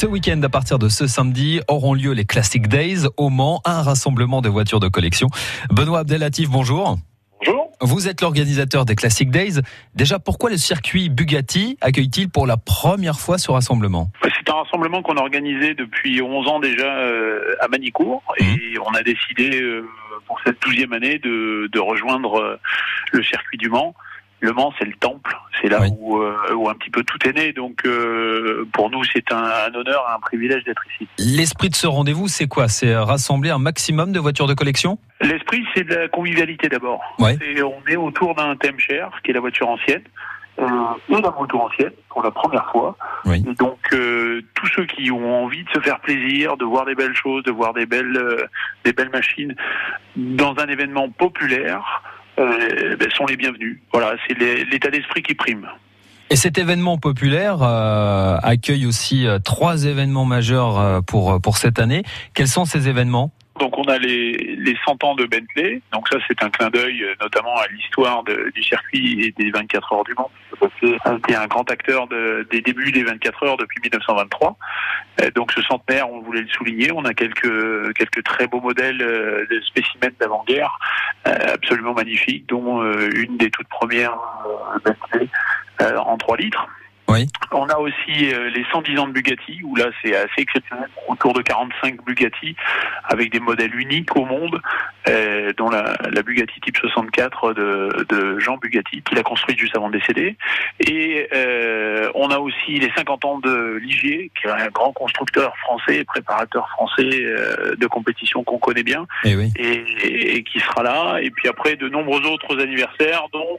Ce week-end, à partir de ce samedi, auront lieu les Classic Days au Mans, un rassemblement de voitures de collection. Benoît Abdelatif, bonjour. Bonjour. Vous êtes l'organisateur des Classic Days. Déjà, pourquoi le circuit Bugatti accueille-t-il pour la première fois ce rassemblement? C'est un rassemblement qu'on a organisé depuis 11 ans déjà euh, à Manicourt et Mhm. on a décidé euh, pour cette douzième année de, de rejoindre euh, le circuit du Mans. Le Mans, c'est le temple, c'est là Oui. où, euh, où un petit peu tout est né. Donc euh, pour nous, c'est un, un honneur, un privilège d'être ici. L'esprit de ce rendez-vous, c'est quoi? C'est rassembler un maximum de voitures de collection? L'esprit, c'est de la convivialité d'abord. Ouais. On est autour d'un thème cher, qui est la voiture ancienne, euh, et la moto ancienne, pour la première fois. Oui. Et donc, euh, tous ceux qui ont envie de se faire plaisir, de voir des belles choses, de voir des belles, euh, des belles machines dans un événement populaire, ben, sont les bienvenus. Voilà, c'est l'état d'esprit qui prime. Et cet événement populaire euh, accueille aussi euh, trois événements majeurs euh, pour, pour cette année. Quels sont ces événements? Donc on a les, les 100 ans de Bentley, donc ça c'est un clin d'œil euh, notamment à l'histoire du circuit et des 24 heures du Mans. Été un grand acteur de- des débuts des 24 heures depuis 1923. Euh, Donc ce centenaire, on voulait le souligner, on a quelques, quelques très beaux modèles euh, de spécimens d'avant-guerre euh, absolument magnifiques, dont euh, une des toutes premières euh, euh, en 3 litres. Oui. On a aussi euh, les 110 ans de Bugatti, où là c'est assez exceptionnel, autour de 45 Bugatti, avec des modèles uniques au monde, euh, dont la, la Bugatti Type 64 de, de Jean Bugatti, qu'il a construite juste avant de décéder. Et euh, on a aussi les 50 ans de Ligier, qui est un grand constructeur français, préparateur français de compétition qu'on connaît bien, Eh oui. et, et qui sera là. Et puis après, de nombreux autres anniversaires, dont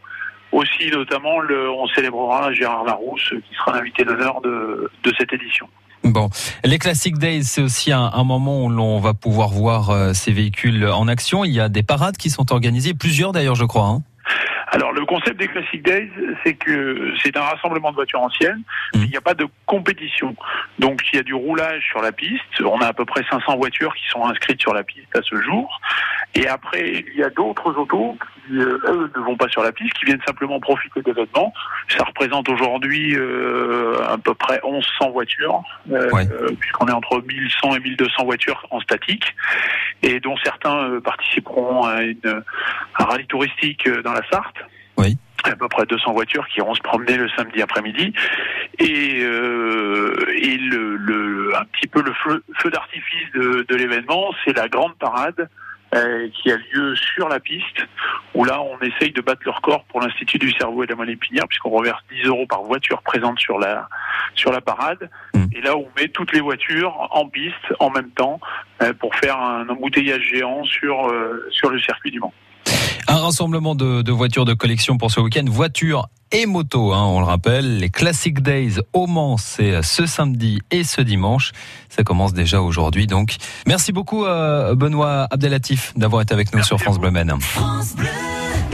aussi notamment le, on célébrera Gérard Larousse, qui sera l'invité d'honneur de, de cette édition. Bon, les Classic Days, c'est aussi un, un moment où l'on va pouvoir voir euh, ces véhicules en action. Il y a des parades qui sont organisées, plusieurs d'ailleurs, je crois. hein. Alors le concept des Classic Days, c'est que c'est un rassemblement de voitures anciennes, mais il n'y a pas de compétition. Donc il y a du roulage sur la piste, on a à peu près 500 voitures qui sont inscrites sur la piste à ce jour, et après il y a d'autres autos qui, euh, eux, ne vont pas sur la piste, qui viennent simplement profiter de l'événement. Ça représente aujourd'hui euh, à peu près 1100 voitures, euh, Ouais. puisqu'on est entre 1100 et 1200 voitures en statique, et dont certains euh, participeront à une, un rallye touristique euh, dans la Sarthe Oui. à peu près 200 voitures qui iront se promener le samedi après-midi et, euh, et le, le- un petit peu le feu, feu d'artifice de, de l'événement, c'est la grande parade qui a lieu sur la piste où là on essaye de battre le record pour l'Institut du cerveau et de la moelle épinière puisqu'on reverse 10 euros par voiture présente sur la sur la parade Mm. et là on met toutes les voitures en piste en même temps euh, pour faire un embouteillage géant sur euh, sur le circuit du Mans. Un rassemblement de, de voitures de collection pour ce week-end, voitures et motos, hein, on le rappelle. Les Classic Days au Mans, c'est ce samedi et ce dimanche. Ça commence déjà aujourd'hui, donc. Merci beaucoup, euh, Benoît Abdelatif, d'avoir été avec nous Merci sur France. Bleu. France Bleu.